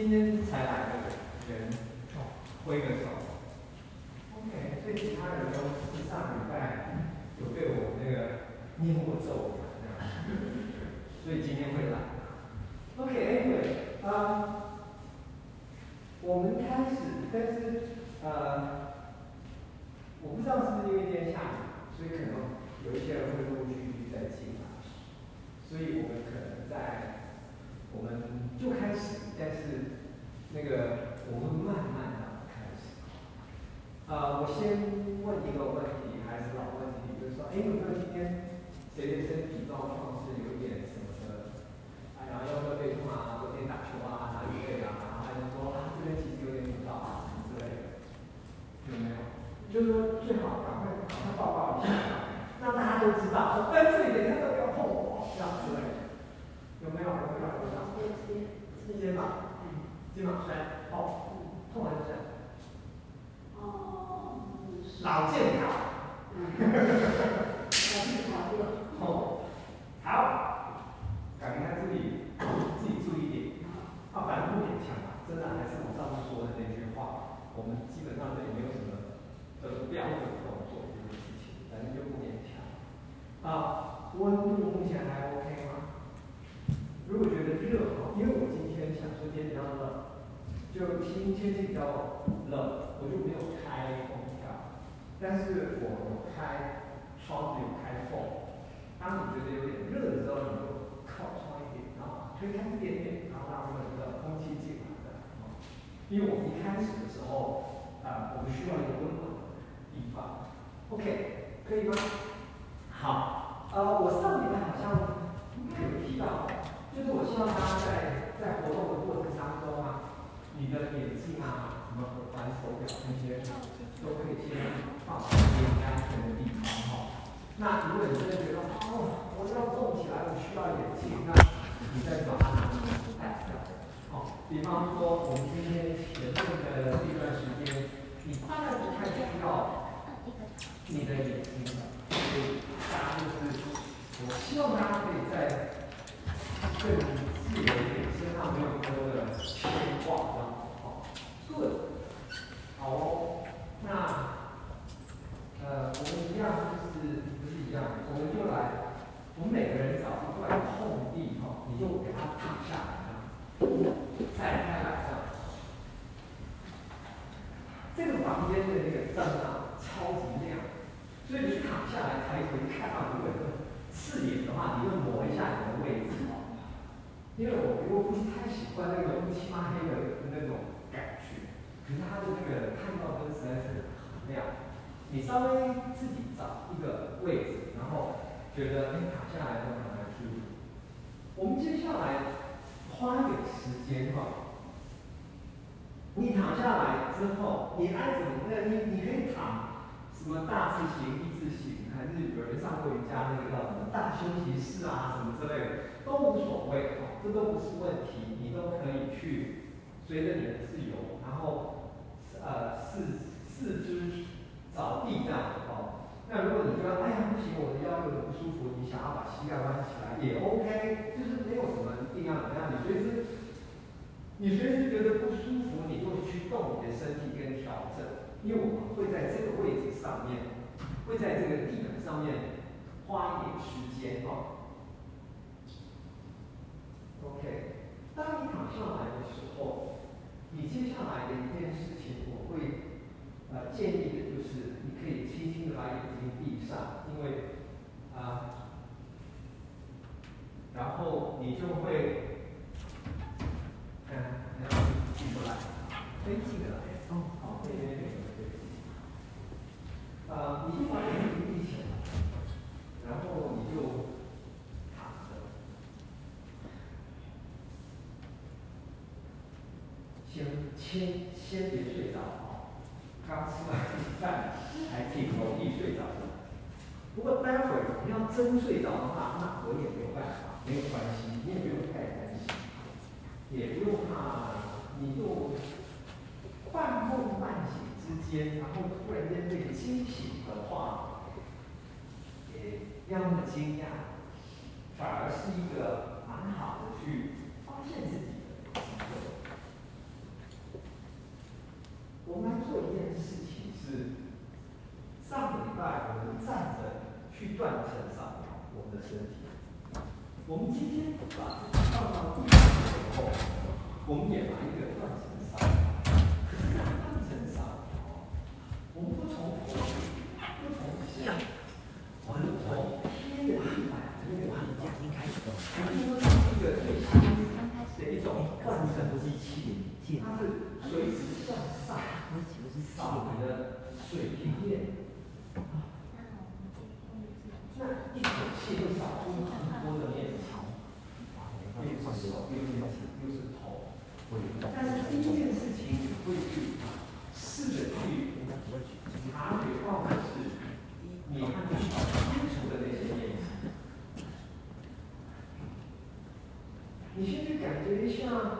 今天才来看到灯实在是很亮。你稍微自己找一个位置，然后觉得哎躺下来都蛮舒服。我们接下来花点时间哈，你躺下来之后，你爱怎么那你你可以躺什么大字形、一字形，还是有人上过瑜伽那个叫什么大休息室啊什么之类的，都无所谓。这都不是问题，你都可以去随着你的自由，然后呃四四肢着地这样哦。那如果你觉得哎呀不行，我的腰有点不舒服，你想要把膝盖弯起来也 OK，就是没有什么一定要怎样，你随时你随时觉得不舒服，你就去动你的身体跟调整，因为我们会在这个位置上面，会在这个地板上面花一点时间哦。OK，当你躺下来的时候，你接下来的一件事情，我会呃建议的就是，你可以轻轻的把眼睛闭上，因为啊，然后你就会，看，然后闭出来，飞进来，哦，好，对对对对对，啊，你先把眼睛闭起来，然后你就。先先先别睡着啊！刚吃完饭还挺容易睡着的。不过待会儿你要真睡着的话，那我也没有办法，没有关系，你也不用太担心，也不用怕，你就半梦半醒之间，然后突然间被惊醒的话，也不要那么惊讶，反而是一个蛮好的去发现自己把放到地上的时候，我们也来。没事啊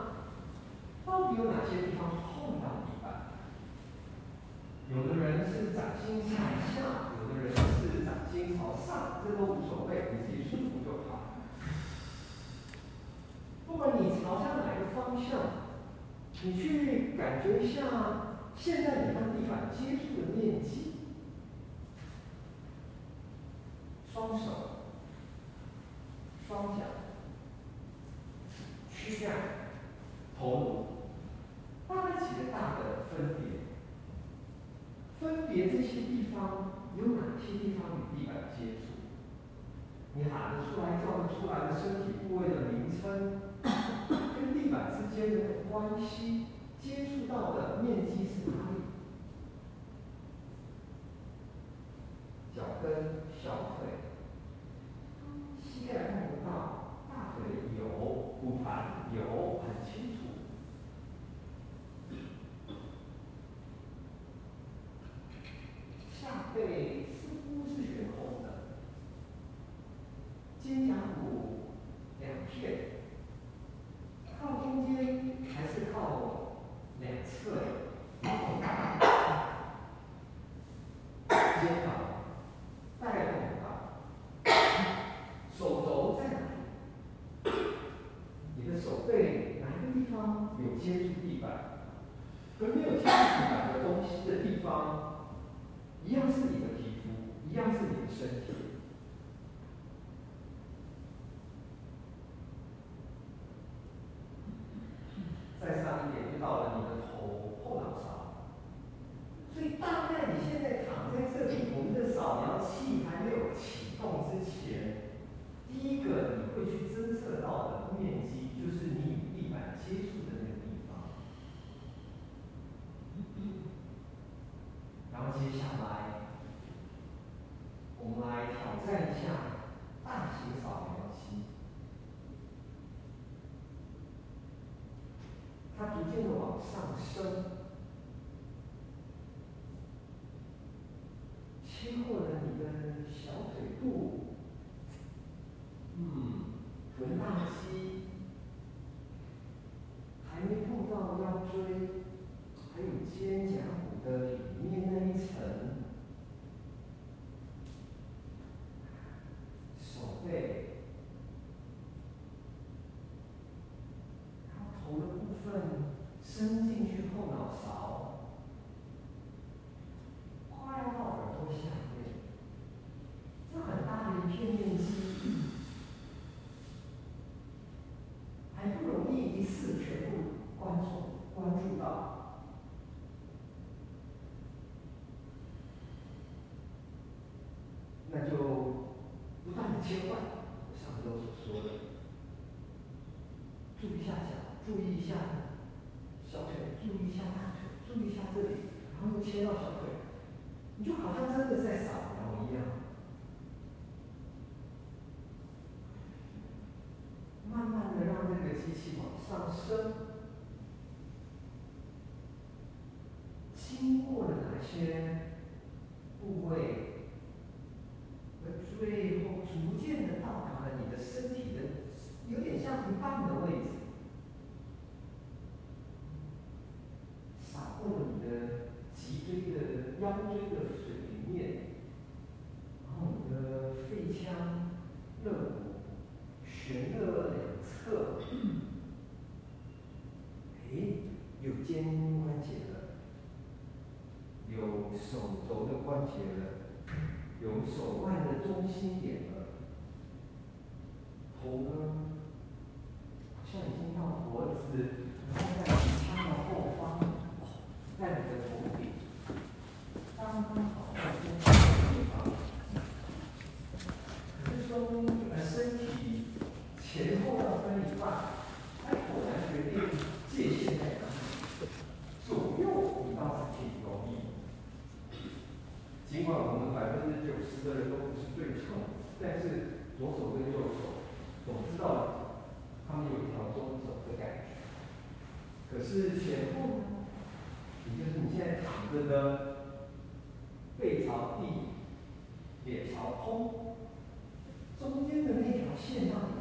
Shalom. cristã. 结婚。尽管我们百分之九十的人都不是对称但是左手跟右手总知道他们有一条中轴的感觉。可是前后呢也就是你现在躺着的背朝地脸朝空中间的那条线上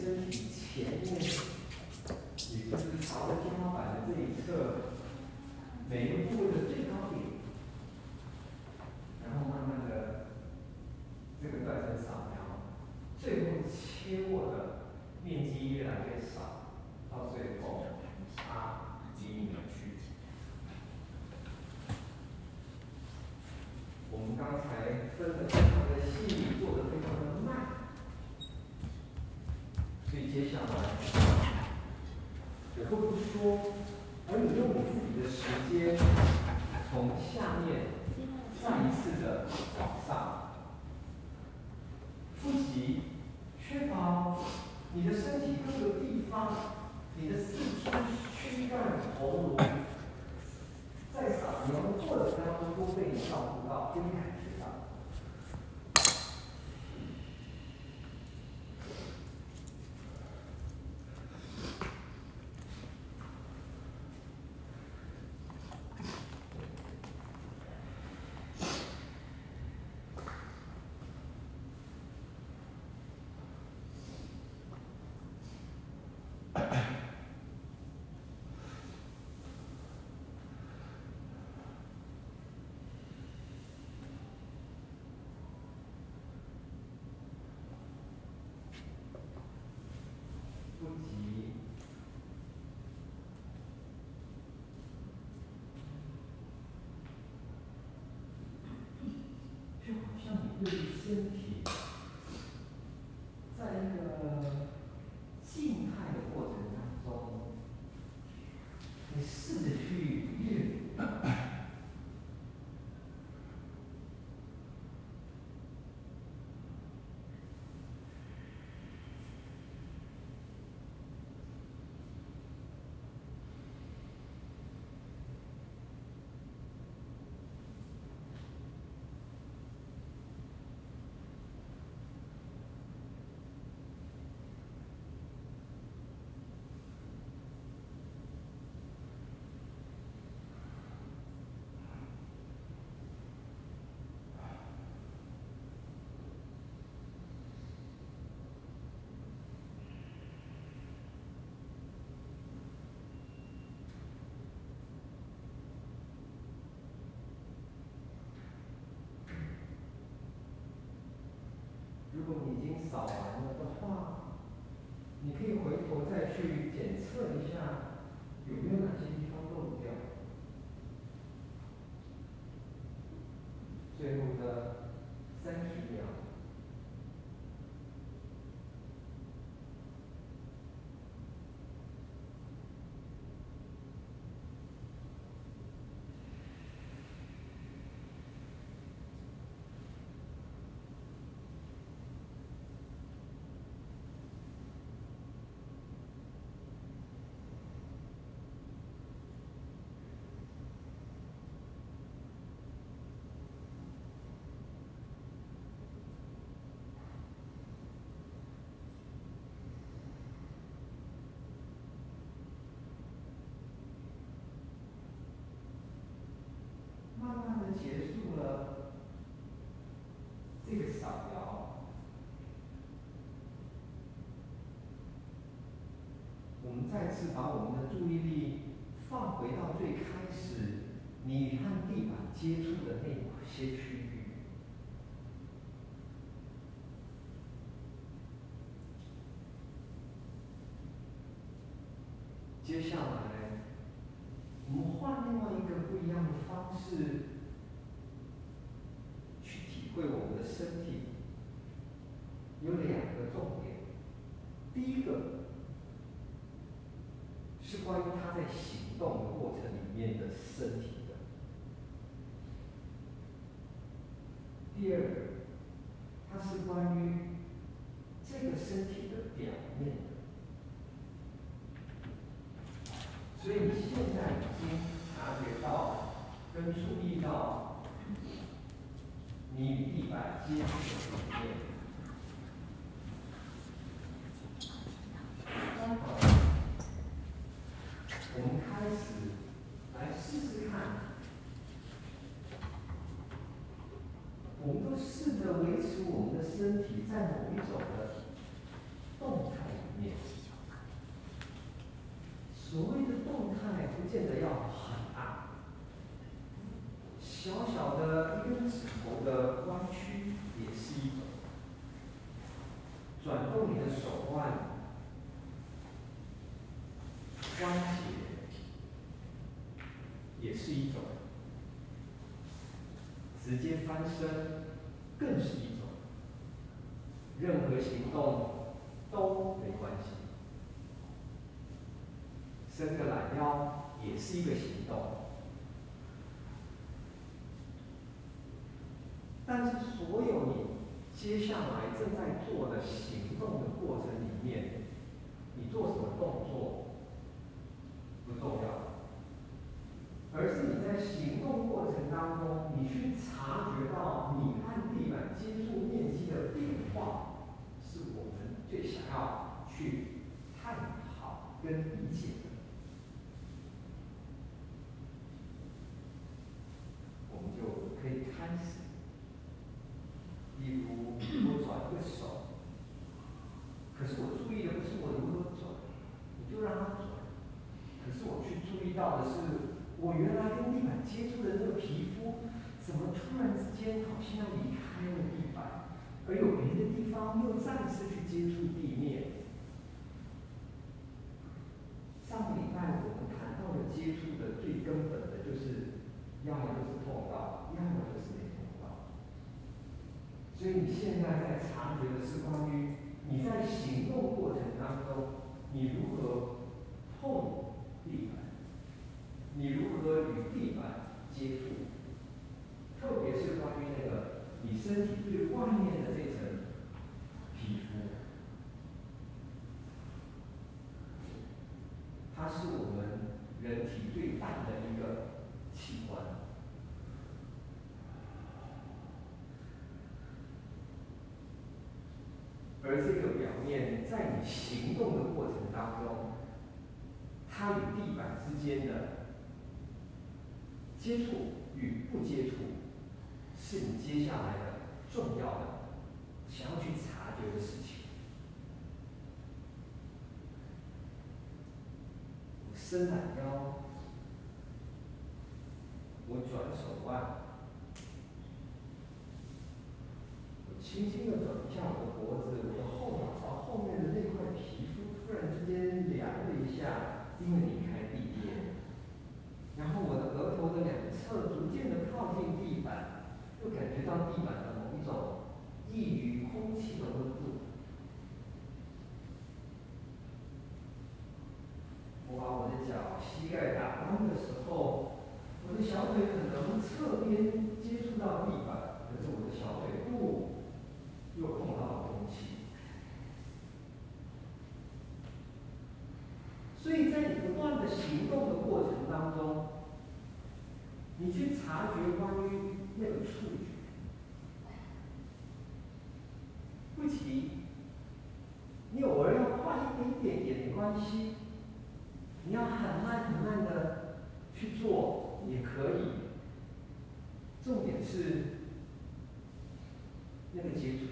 感觉你身体前面，也就是朝着天花板的这一侧，每一个部位的最高点，然后慢慢的这个断层扫描，最后切过的面积越来越少，到最后它离你而去。我们刚才分的非常的细，做的非常的慢。所以接下来，我会不说，而你用你自己的时间，从下面再一次的往上，复习，确保你的身体各个地方，你的四肢、躯干、喉咙，在扫描的过程当中都被你照顾到，被你感觉到。不急，就好像你对于身体，在一个静态的过程当中，你试着去阅读。如果你已经扫完了的话，你可以回头再去检测一下，我们再次把我们的注意力放回到最开始你和地板接触的那些区域。接下来，我们换另外一个不一样的方式去体会我们的身体。有两个重点，第一个是关于他在行动的过程里面的身体的，第二个，它是关于这个身体的表面的。所以你现在已经察觉到跟注意到你与地板接触的里面。我们开始来试试看，我们都试着维持我们的身体在某一种的动态里面。所谓的动态，不见得要很大，小小的一根指头的弯曲也是一种，转动你的手腕、关节也是一种，直接翻身更是一种，任何行动都没关系。伸个懒腰也是一个行动，但是所有你接下来正在做的行动的过程里面，你做什么动作不重要，而是你在行动过程当中，你去察觉到你和地板接触面积的变化，是我们最想要去探讨跟理解。我原来跟地板接触的那个皮肤，怎么突然之要离开了地板，而有别的地方又再次去接触地面？上个礼拜我们谈到的接触的最根本的就是，要么就是碰到，要么就是没碰到。所以你现在在察觉的是关于你在行动过程当中，你如何碰地板。你如何与地板接触？特别是关于那个你身体最外面的这层皮肤，它是我们人体最大的一个器官，而这个表面在你行动的过程当中，它与地板之间的。接触与不接触，是你接下来的重要的、想要去察觉的事情。我伸懒腰，我转手腕，我轻轻的转一下我的脖子，我的后脑勺后面的那块皮肤突然之间凉了一下，因为离开地面。然后我的额头的两侧逐渐的靠近地板，又感觉到地板的某一种异于空气的温度。我把我的脚膝盖打弯的时候，我的小腿可能侧边接触到地板，可是我的小腿部又碰到了空气。所以在你不断的行动的过程当中，你去察觉关于那个触觉，不急，你偶尔要快一点点也没关系，你要很慢很慢的去做也可以，重点是那个接触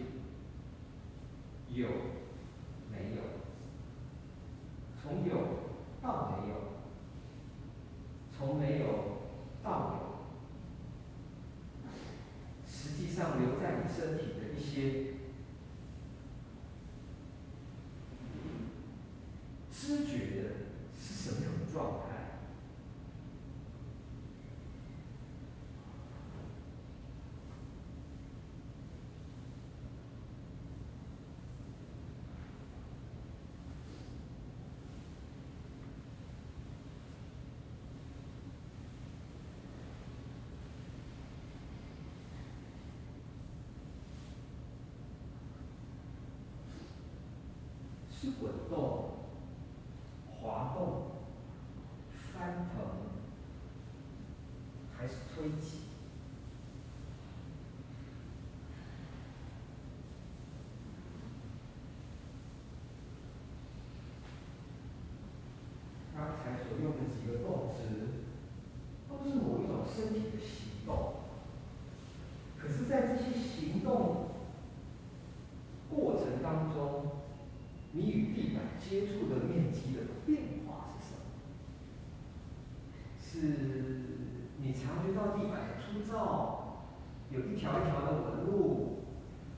有没有，从有。知觉的是什么种状态？是滚动、滑动、翻腾，还是推挤？刚才所用的几个动词，都是某一种身体的行动。可是，在这些行动过程当中，你与地板接触的面积的变化是什么？是你察觉到地板的粗糙，有一条一条的纹路，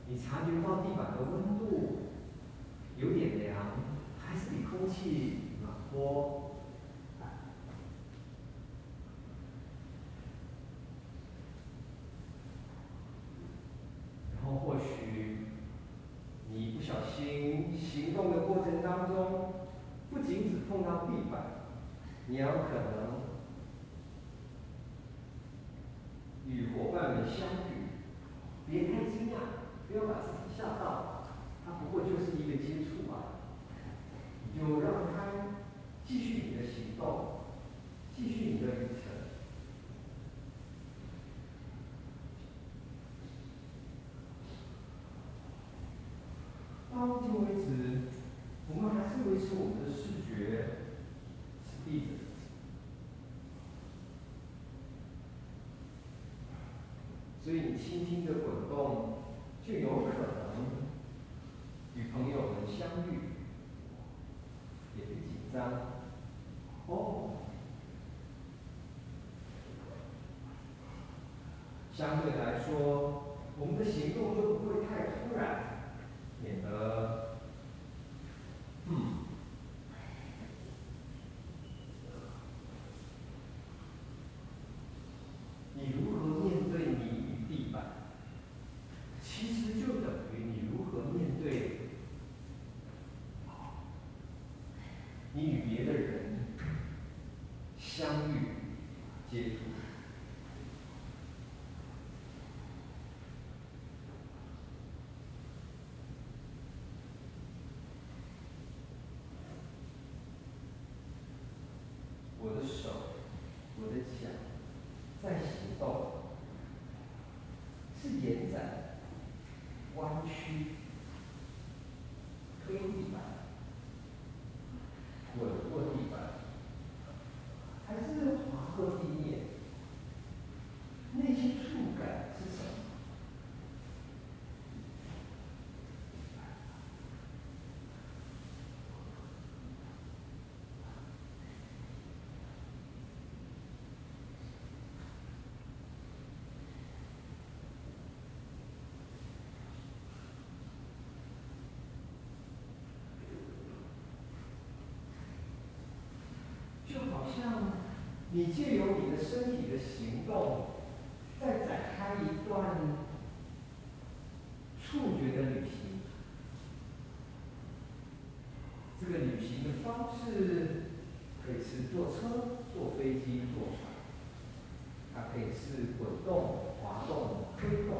你察觉到地板的温度有点凉，还是比空气暖和？然后或许你不小心行动的过程当中，不仅只碰到地板，你有可能与伙伴们相遇。别太惊讶，不要把自己吓到，它不过就是一个接触啊，你就让它继续你的行动，继续你的旅程。到目前为止，我们还是维持我们的视觉是闭着的，轻轻的滚动，就有可能与朋友们相遇，也别紧张，哦，相对来说，我们的行动就不会太突然。免得，嗯，你如何面对你与地板？其实就等于你如何面对你与别的人相遇、接触。我的手，我的脚在行动，是延展、弯曲、推地板、滚过地板，还是滑过地面？那些触感是什么？就好像你借由你的身体的行动，在展开一段触觉的旅行。这个旅行的方式可以是坐车、坐飞机、坐船，它可以是滚动、滑动、推动、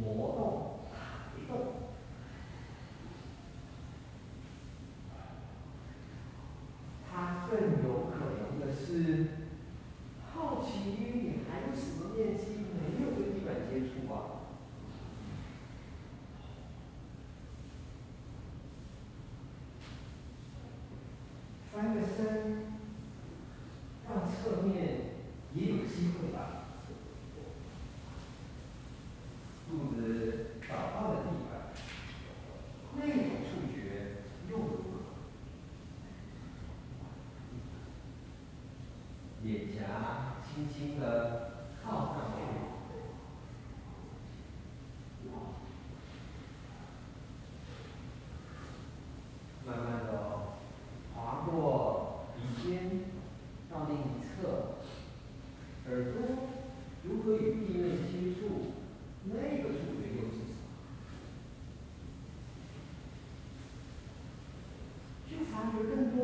挪动、抬动。它更有可能的是，好奇于你还有什么面积没有跟地板接触啊？翻个身，让侧面也有机会吧。肚子找到了地板，那种触觉又如何？脸颊轻轻的靠上去，慢慢的哦，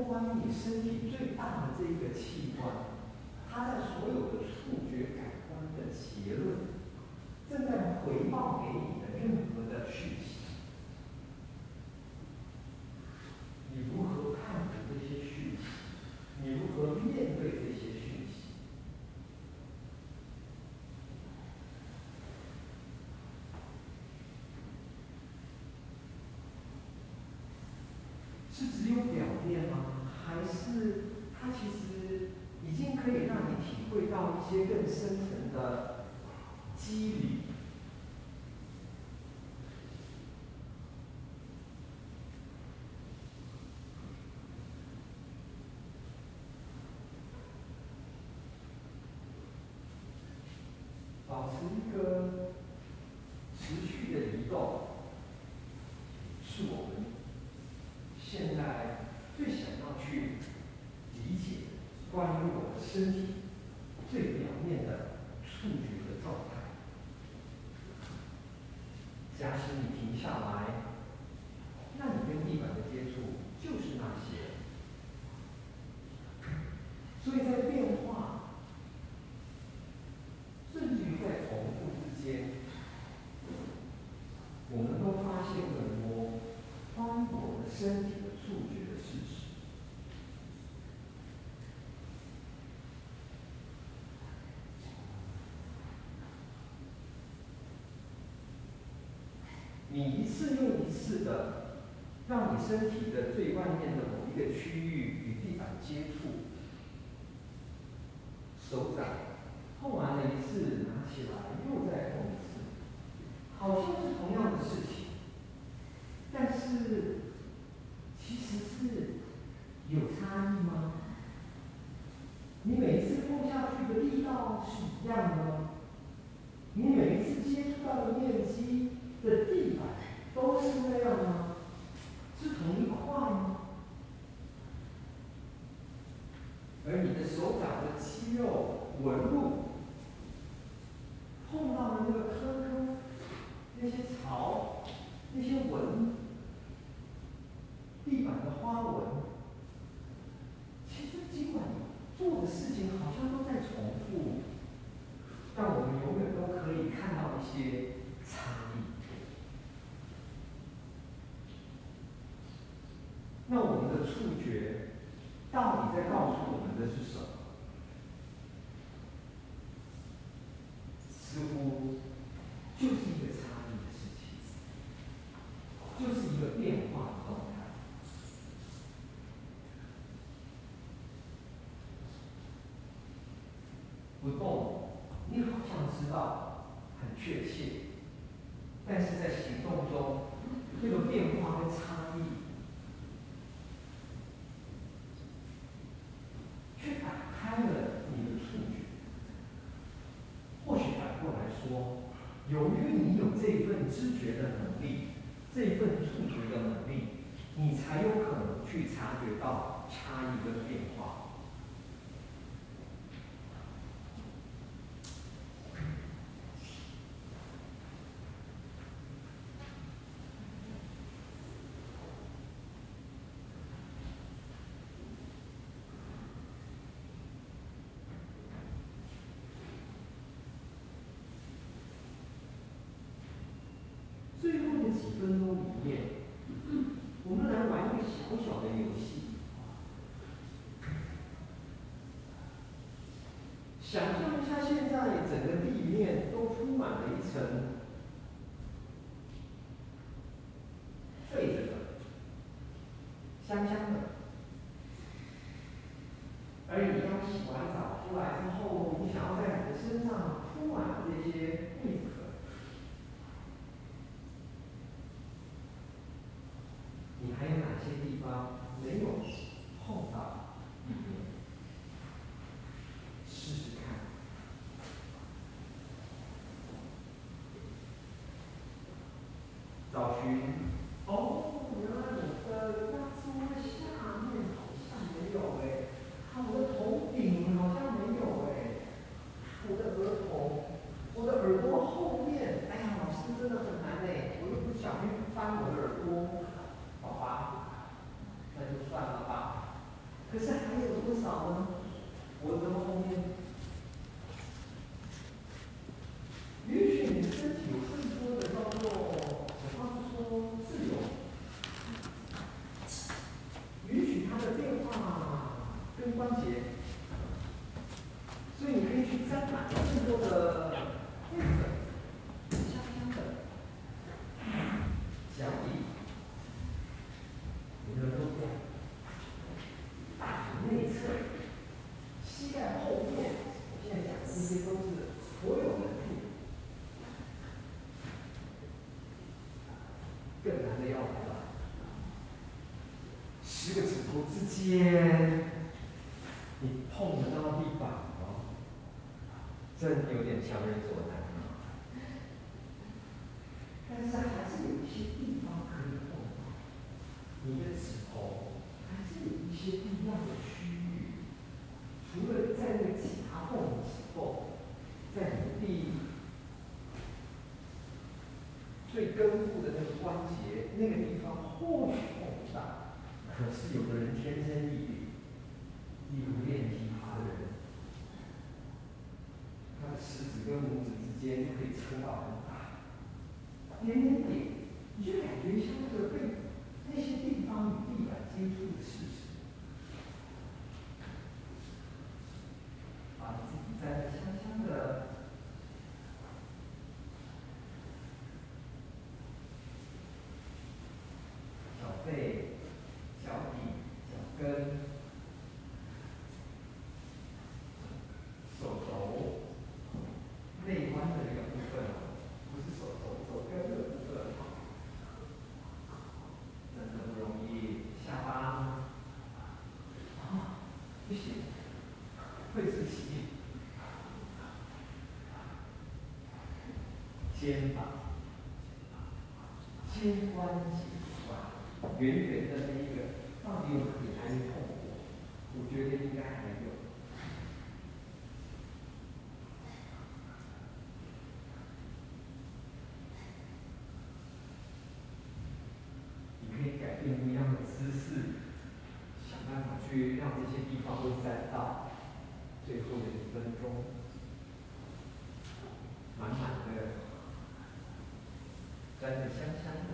掘更多关于你身体最大的这个器官，它在所有的触觉感官的结论，正在回报给你的任何的讯息，你如何看待这些讯息？你如何面对这些讯息？是只有表面吗？还是它其实已经可以让你体会到一些更深层的机理？保持一个持续的移动，是我们现在最想要去理解关于我的身体最表面的触觉的状态。假使你停下来，那你跟地板的接触就是那些。所以在变化。甚至于在重复之间，我们都发现更多关于我们身体的触觉的事实。你一次又一次的，让你身体的最外面的某一个区域与地板接触，手掌。碰完了一次，拿起来又再碰一次，好像是同样的事情，但是其实是有差异吗？你每一次碰下去的力道是一样的吗？你每一次接触到的面积的地板都是那样吗？是同一块吗？而你的手掌的肌肉纹路。碰到的那个坑坑，那些槽，那些纹，地板的花纹，其实尽管做的事情好像都在重复，但我们永远都可以看到一些差异。那我们的触觉到底在告诉我们的是什么？似乎就是一个差异的事情，就是一个变化的状态。不动，你好像知道很确切，但是在行动中，这个变化跟差异，却打开了你的触觉。或许反过来说，由于你有这份知觉的能力，这份触觉的能力，你才有可能去察觉到差异跟变化。几我们来玩一个小小的游戏。想象一下，现在整个地面都铺满了一层之间，你碰得到地板哦，这有点强人所跟手肘内弯的一个部分，不是手肘手跟的部分，真的不容易。下巴，啊，不行，会自己。肩膀，肩关节，圆圆的。再到最后的一分钟，满满的，带着香香的，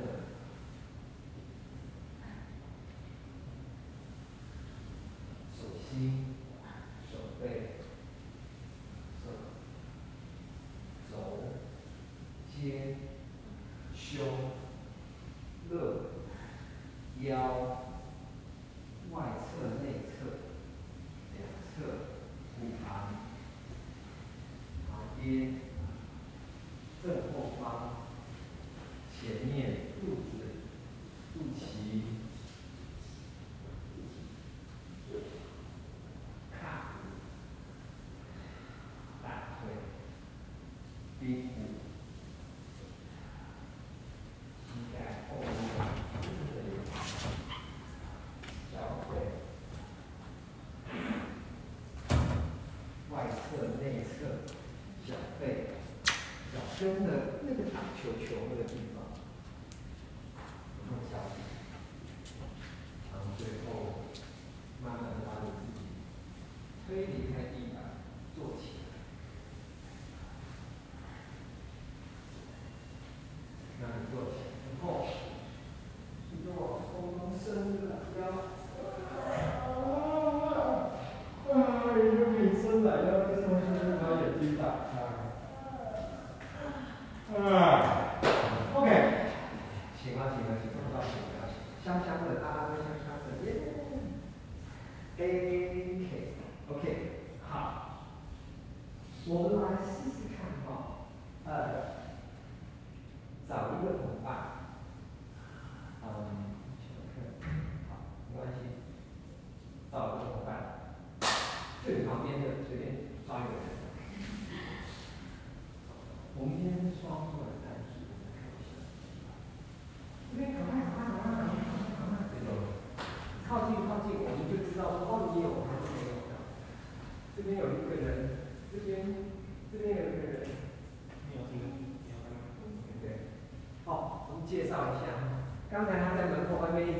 手心、手背、手肘、肩。真的那个打球球呢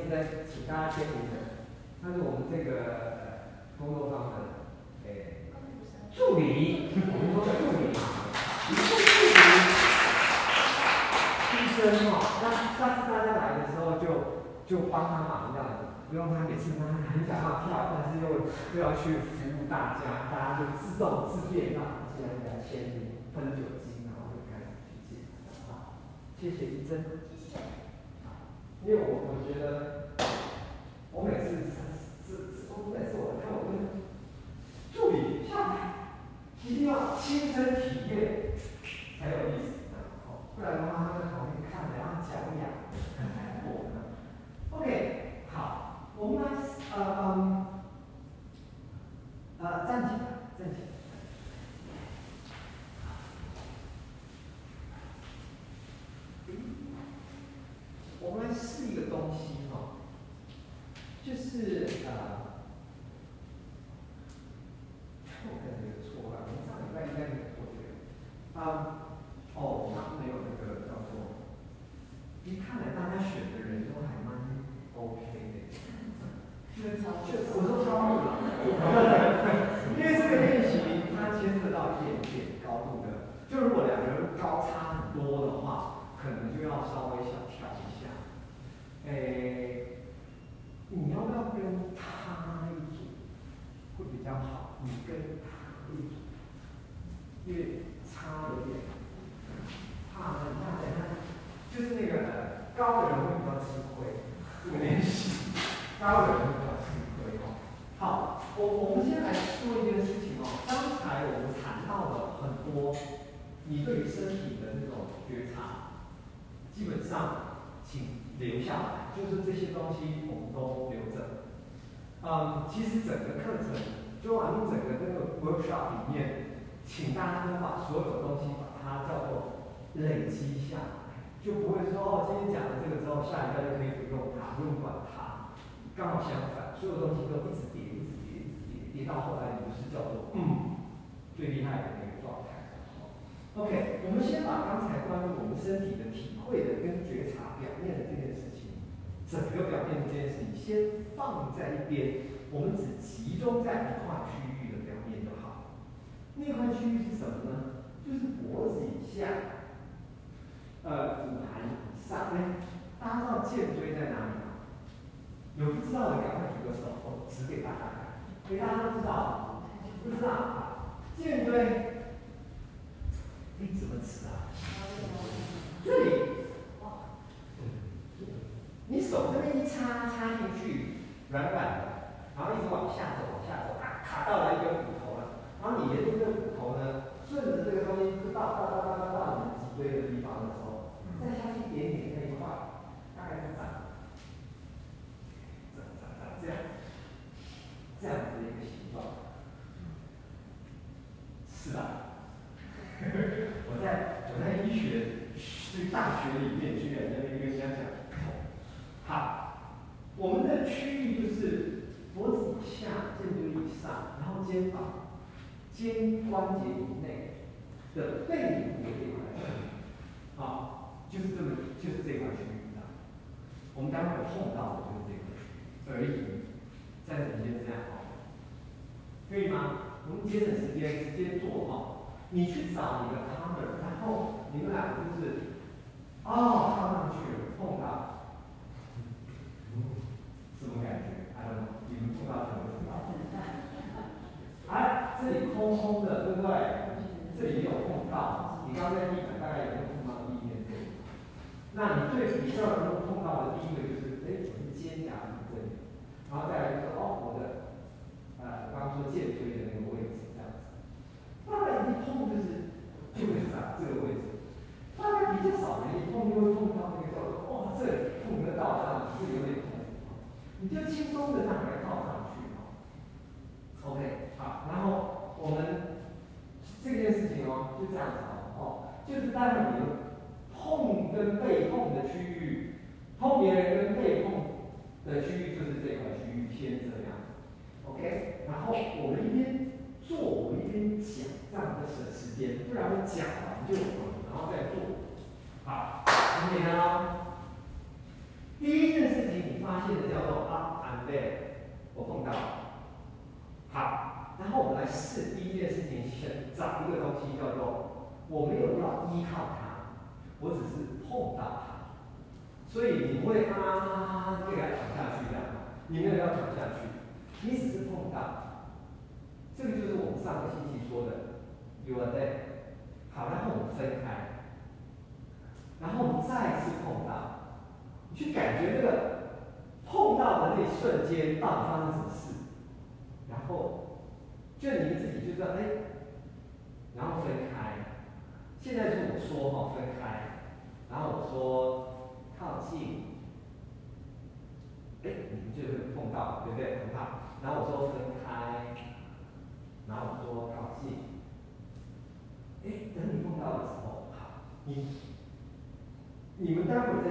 现在请大家签名的他是我们这个工作上的哎助理我们说是助理嘛一个助理医生哦那下次大家来的时候就就帮他忙这样子不用他每次他很想要跳但是又又要去服务大家大家就自动自便让他既然来签名喷酒精然后就开始去接好谢谢医生因为我我觉得，我每次是是我每次我看我跟助理下来，一定要亲身体验才有意思，不然的话他在旁边看着然后讲讲，很难过。OK，好，我们来呃嗯呃站起来，站起来。我们来试一个东西哈，就是呃，我感觉错了，我们上礼拜应该有做这个，啊，哦，他没有那个叫做，一看来大家选的人都还蛮 OK 的，我说高度了，因为这个练习它牵涉到一点点高度的，就如果两个人高差很多的话，可能就要稍微小调一下。诶，你要不要跟他一组会比较好？你跟他一组，因为差有点，怕你看等下，就是那个高的人会比较吃亏，这个练习，高的人会比较吃亏哦。好，我我们先来说一件事情哦。刚才我们谈到了很多你对于身体的那种觉察，基本上请留下来，就是这些东西我们都留着。嗯，其实整个课程，就完整个那个 workshop 里面，请大家都把所有的东西把它叫做累积下来，就不会说哦，今天讲了这个之后，下一个就可以不用它，不用管它。刚好相反，所有东西都一直叠，一直叠，一直叠，叠到后来你就是叫做嗯最厉害的那个状态。OK，我们先把刚才关于我们身体的体会的跟觉察表面的这件事情，整个表面的这件事情先放在一边，我们只集中在一块区域的表面就好。那块区域是什么呢？就是脖子以下，呃，骨盘以上。哎，大家知道剑椎在哪里吗？有不知道的赶快举个手，我指给大家看。给大家都知道，不知道，剑椎。你怎么吃啊？这里，你手这边一插插进去，软软的，然后一直往下走，往下走，卡卡到了一根骨头了，然后你沿着这个骨头呢，顺着这个东西就到到到到到到你脊椎的地方的时候，再下去一点点那一块，大概是长，长长长这样，这样子的一个形状，是吧？我在我在医学这大学里面居然在那边跟人家讲，好，我们的区域就是脖子以下、肩椎以上，然后肩膀、肩关节以内的背部的这块区域，好，就是这么就是这块区域的。我们待会碰到的就是而已。暂时先这样好，可以吗？我们节省时间，直接做哈。你去找你的 partner，然后你们俩就是，哦，靠上去，碰到，什么感觉？I don't know，你们碰到什么什么？哎，这里空空的，对不对？这里有碰到，你刚才地板大概有没有碰到地面这里？那你最比较容易碰到的第一个就是，哎，我是肩胛骨这里，然后再来就是哦，我的，呃，刚刚说剑椎的那个位置。这样子，那一碰就是 there，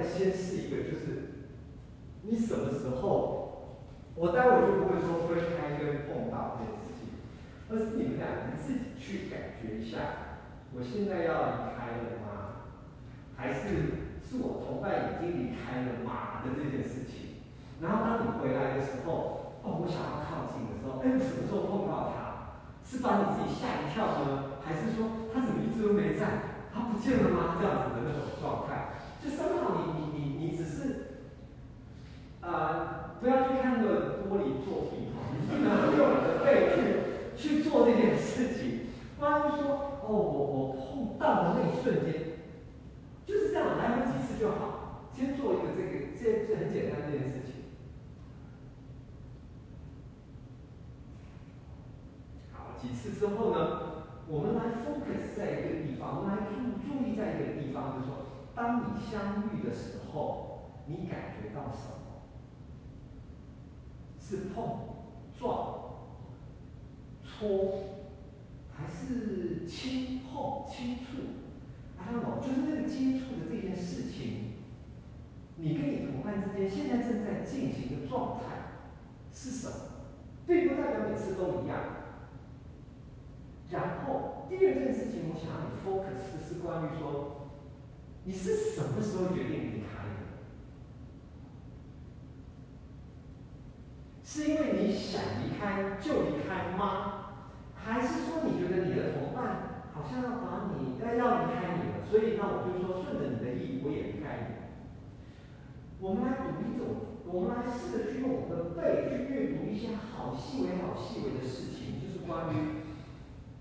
先试一个，就是你什么时候，我待会就不会说分开跟碰到这件事情，而是你们两人自己去感觉一下，我现在要离开了吗？还是？是我同伴已经离开了马的这件事情，然后当你回来的时候，哦，我想要靠近的时候，哎，什么时候碰到他？是把你自己吓一跳呢，还是说他怎么一直都没在？他不见了吗？这样子的那种状态，就三号，你只是，啊，不要去看那个玻璃作品哈，你不能用你的背去去做这件事情。关于说，哦，我我碰到的那一瞬间。就是这样，来回几次就好。先做一个这个，这这很简单这件事情。好，几次之后呢，我们来 focus 在一个地方，我们来注注意在一个地方，就是说，当你相遇的时候，你感觉到什么？是碰、撞、搓，还是轻碰、轻触？就是那个接触的这件事情，你跟你同伴之间现在正在进行的状态是什么？并不代表每次都一样。然后第二件事情，我想让你 focus 的是关于说，你是什么时候决定离开的？是因为你想离开就离开吗？还是说你觉得你的同伴？好像要把你要要离开你了，所以那我就说顺着你的意，我也离开你。我们来读一种，我们来试着去用我们的背去阅读一些好细微、好细微的事情，就是关于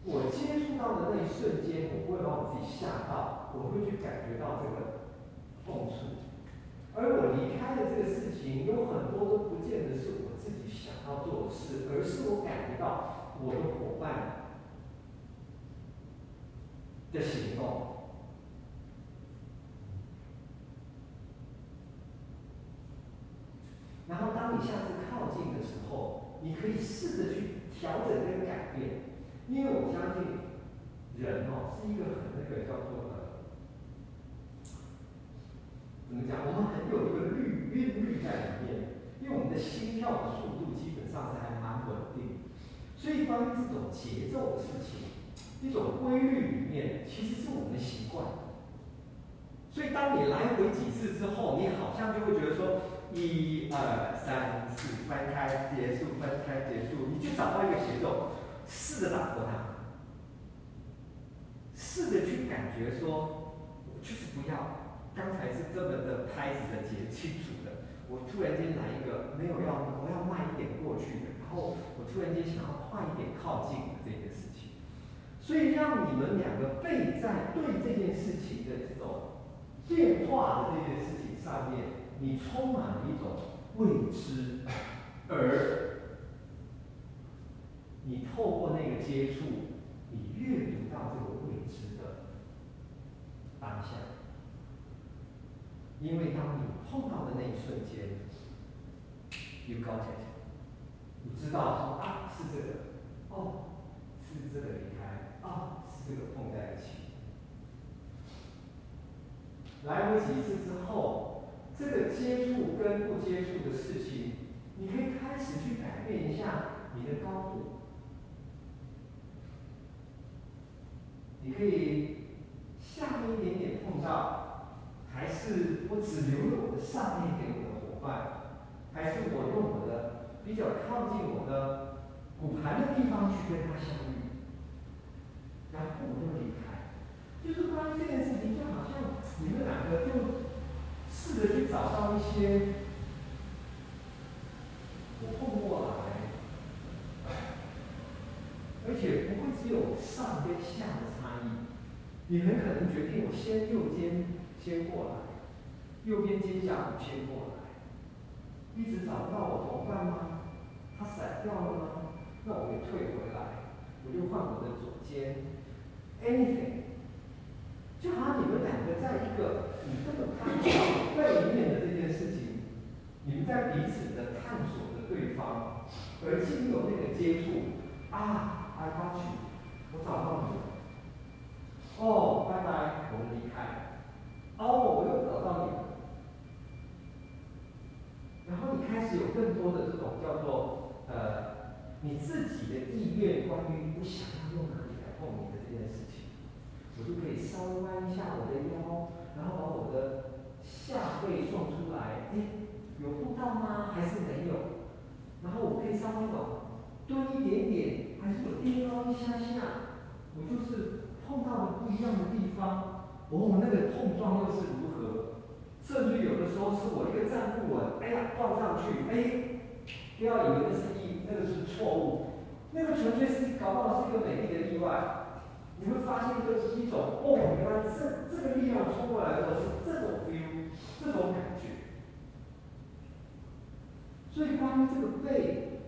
我接触到的那一瞬间，我不会把我自己吓到，我会去感觉到这个痛处。而我离开的这个事情，有很多都不见得是我自己想要做的事，而是我感觉到我的伙伴。的行动，然后当你下次靠近的时候，你可以试着去调整跟改变，因为我相信人哦是一个很那个叫做的，怎么讲？我们很有一个律韵律在里面，因为我们的心跳的速度基本上是还蛮稳定，所以关于这种节奏的事情。一种规律里面，其实是我们的习惯。所以当你来回几次之后，你好像就会觉得说，一二三四，分开结束，分开结束，你就找到一个节奏，试着打破它，试着去感觉说，我就是不要，刚才是这么的拍子的节清楚的，我突然间来一个没有要，我要慢一点过去的，后我突然间想要快一点靠近的这件事情。所以让你们两个背在对这件事情的这种变化的这件事情上面，你充满了一种未知，而你透过那个接触，你阅读到这个未知的当下。因为当你碰到的那一瞬间，you got it，知道说啊是这个，哦是这个离开。啊，是这个碰在一起，来回几次之后，这个接触跟不接触的事情，你可以开始去改变一下你的高度。你可以下面一点点碰到，还是我只留了我的上面给我的伙伴，还是我比较靠近我的骨盘的地方去跟他相遇。然后我就离开，就是关于这件事情，就好像你们两个就试着去找到一些我碰过来，而且不会只有上跟下的差异。你很可能决定我先右肩先过来，右边肩胛骨先过来，一直找不到我同伴吗？他散掉了吗？那我给退回来，我就换我的左肩。Anything，就好像你们两个在一个你根本看不到背面的这件事情，你们在彼此的探索着对方，而经由那个接触，啊，I got you，我找到你了。哦，拜拜，我们离开。哦，我又找到你了。然后你开始有更多的这种叫做呃你自己的意愿，关于我想要用哪里来碰你的这件事情，我就可以稍微弯一下我的腰，然后把我的下背送出来，哎，有碰到吗？还是没有？然后我可以稍微往蹲一点点，还是我颠高一下下，我就是。碰到了不一样的地方，哦，那个碰撞又是如何？甚至有的时候是我一个站不稳，哎呀，撞上去，哎，不要以为那是意，那个是错误，那个纯粹是搞不好是一个美丽的意外。你会发现这是一种，哦，原来这这个力量冲过来的时候是这种 feel，这种感觉。所以关于这个背，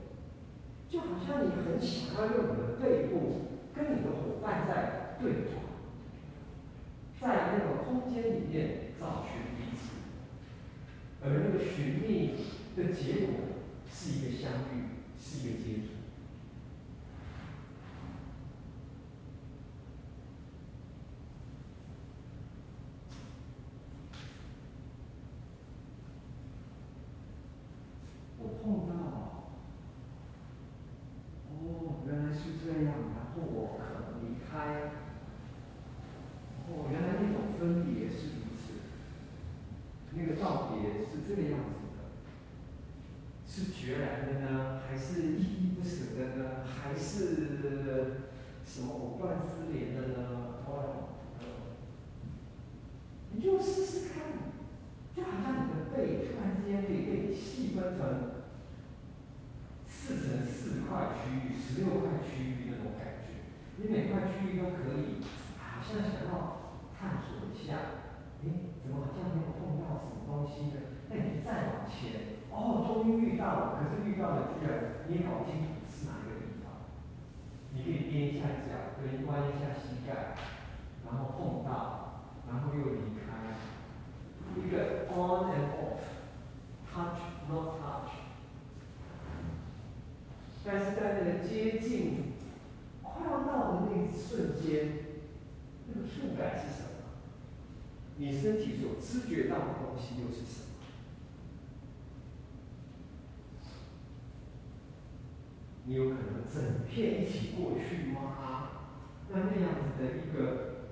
就好像你很想要用你的背部跟你的伙伴在。对话，在那个空间里面找寻彼此，而那个寻觅的结果是一个相遇，是一个接触。我碰到，哦，原来是这样，然后我可能离开。哦，原来那种分别是如此，那个道别是这个样子的，是决然的呢，还是依依不舍的呢，还是什么藕断丝连的呢？哦，你就试试看，就好像你的背突然之间可以被你细分成四乘四块区域、十六块区域那种感觉，你每块区域都可以，好像想要。探索一下，哎，怎么好像没有碰到什么东西呢？那你就再往前，哦，终于遇到了，可是遇到了居然你也搞不清楚是哪一个地方。你可以踮一下脚，可以弯一下膝盖，然后碰到，然后又离开，一个 on and off，touch not touch。但是在那个接近、快要到的那一瞬间，那个触感是什么？你身体所知觉到的东西又是什么？你有可能整片一起过去吗？那那样子的一个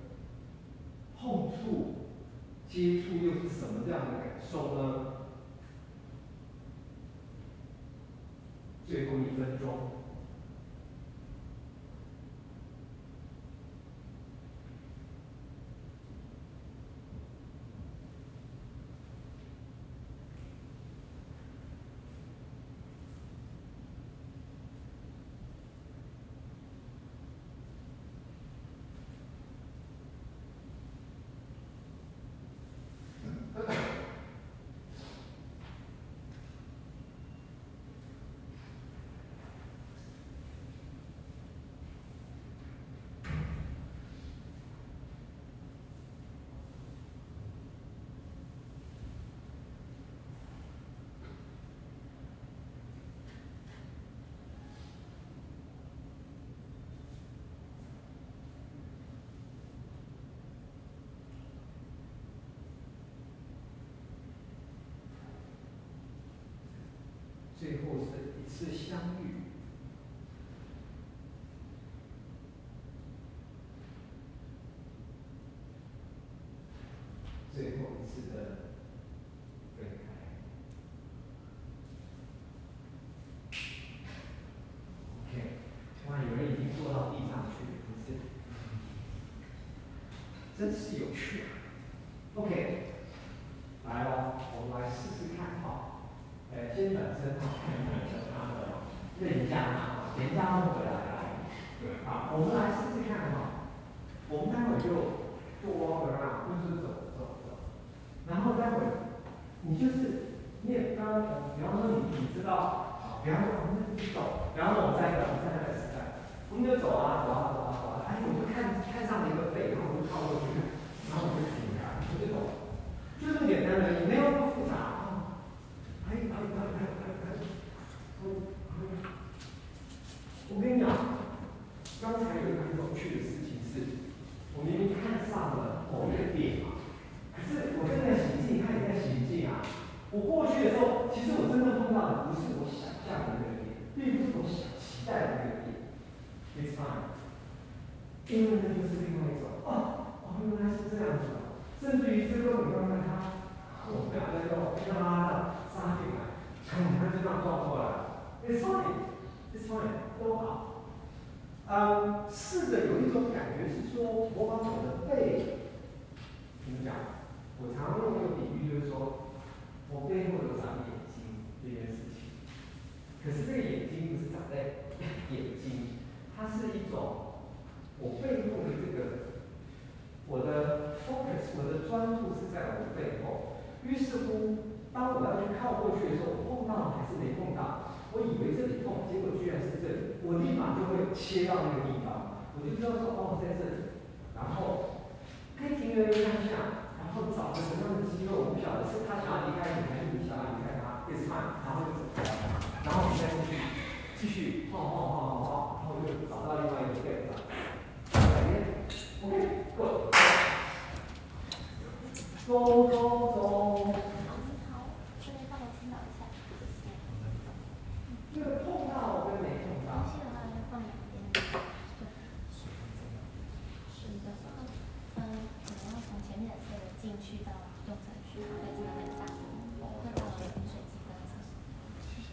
碰触、接触又是什么样的感受呢？最后一分钟。最后是一次相遇，最后一次的分开。OK，哇，有人已经坐到地上去了，真是，真是有趣